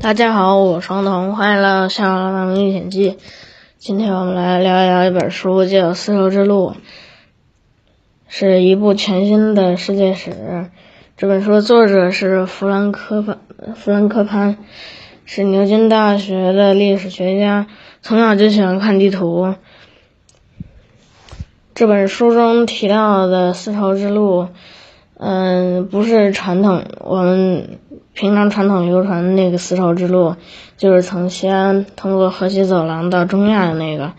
大家好，我是双彤，欢迎来到《笑傲浪历险记》。今天我们来聊一聊一本书，叫《丝绸之路》，是一部全新的世界史。这本书的作者是弗兰科潘，弗兰科潘是牛津大学的历史学家，从小就喜欢看地图。这本书中提到的丝绸之路，嗯，不是传统我们。平常传统流传的那个丝绸之路，就是从西安通过河西走廊到中亚的那个，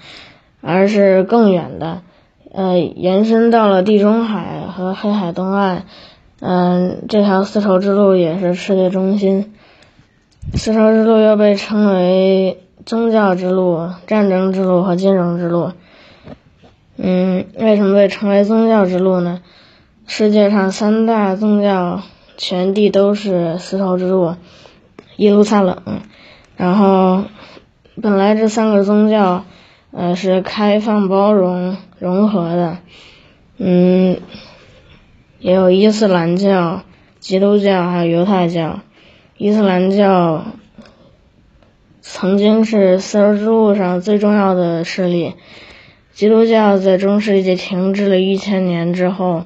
而是更远的，呃，延伸到了地中海和黑海东岸。嗯，这条丝绸之路也是世界中心。丝绸之路又被称为宗教之路、战争之路和金融之路。嗯，为什么被称为宗教之路呢？世界上三大宗教。全地都是丝绸之路，耶路撒冷。然后，本来这三个宗教，呃，是开放、包容、融合的。嗯，也有伊斯兰教、基督教还有犹太教。伊斯兰教曾经是丝绸之路上最重要的势力。基督教在中世纪停滞了一千年之后。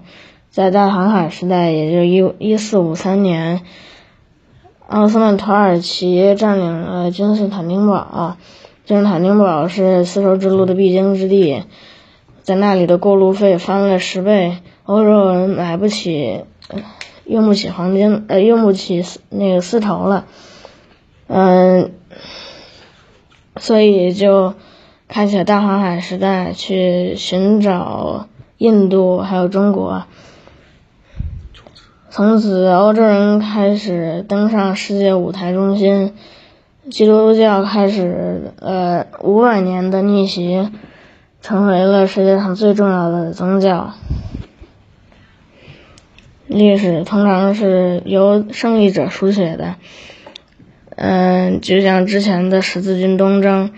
在大航海时代，也就一一四五三年，奥斯曼土耳其占领了君士坦丁堡。君士坦丁堡是丝绸之路的必经之地，在那里的过路费翻了十倍，欧洲人买不起，用不起黄金，呃，用不起那个丝绸了。嗯，所以就开启了大航海时代，去寻找印度还有中国。从此，欧洲人开始登上世界舞台中心，基督教开始呃五百年的逆袭，成为了世界上最重要的宗教。历史通常是由胜利者书写的，嗯，就像之前的十字军东征，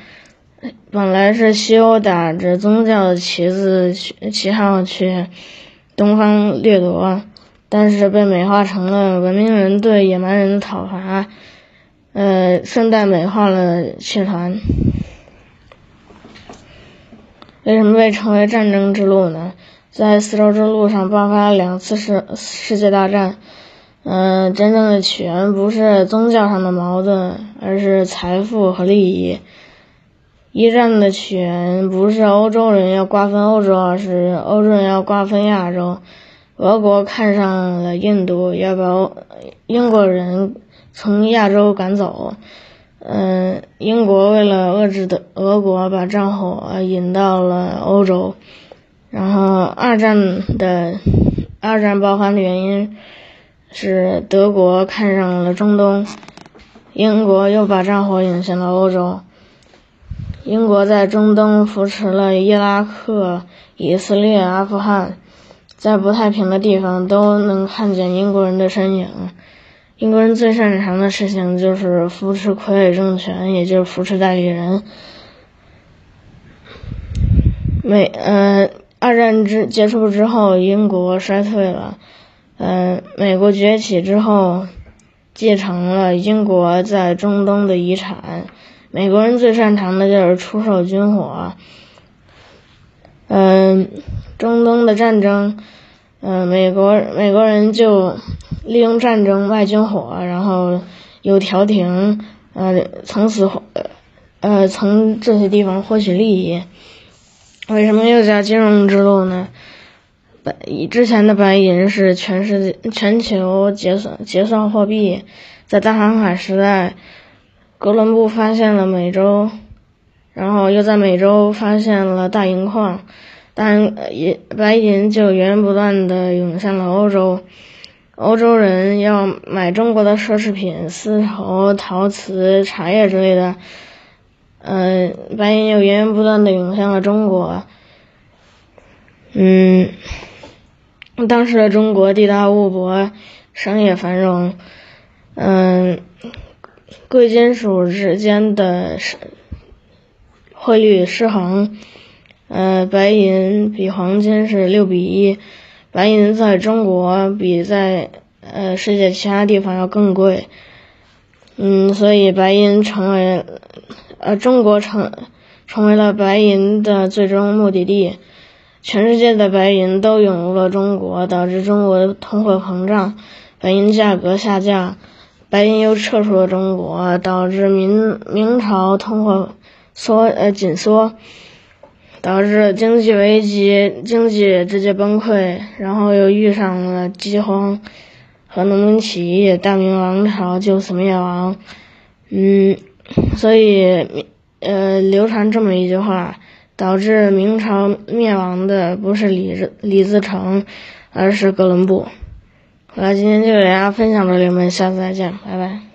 本来是西欧打着宗教的旗子旗号去东方掠夺。但是被美化成了文明人对野蛮人的讨伐，呃，顺带美化了契团。为什么被称为战争之路呢？在丝绸之路上爆发了两次世世界大战，嗯，真正的起源不是宗教上的矛盾，而是财富和利益。一战的起源不是欧洲人要瓜分欧洲，而是欧洲人要瓜分亚洲。俄国看上了印度，要把英国人从亚洲赶走。嗯，英国为了遏制的俄国，把战火引到了欧洲。然后二战的二战爆发的原因是德国看上了中东，英国又把战火引向了欧洲。英国在中东扶持了伊拉克、以色列、阿富汗。在不太平的地方都能看见英国人的身影。英国人最擅长的事情就是扶持傀儡政权，也就是扶持代理人。美呃，二战之结束之后，英国衰退了。嗯，美国崛起之后，继承了英国在中东的遗产。美国人最擅长的就是出售军火。嗯，中东的战争，嗯，美国美国人就利用战争卖军火，然后有调停，呃，从此呃从这些地方获取利益。为什么又叫金融之路呢？白之前的白银是全世界全球结算结算货币，在大航海时代，哥伦布发现了美洲。然后又在美洲发现了大银矿，但银白银就源源不断的涌向了欧洲，欧洲人要买中国的奢侈品，丝绸、陶瓷、茶叶之类的，嗯，白银又源源不断的涌向了中国，嗯，当时的中国地大物博，商业繁荣，嗯，贵金属之间的。汇率失衡，呃，白银比黄金是六比一，白银在中国比在呃世界其他地方要更贵，嗯，所以白银成为呃中国成成为了白银的最终目的地。全世界的白银都涌入了中国，导致中国通货膨胀，白银价格下降，白银又撤出了中国，导致明明朝通货缩呃紧缩，导致经济危机，经济直接崩溃，然后又遇上了饥荒和农民起义，大明王朝就此灭亡。嗯，所以呃流传这么一句话。导致明朝灭亡的不是李李自成，而是哥伦布。好了，今天就给大家分享到这里，我们下次再见，拜拜。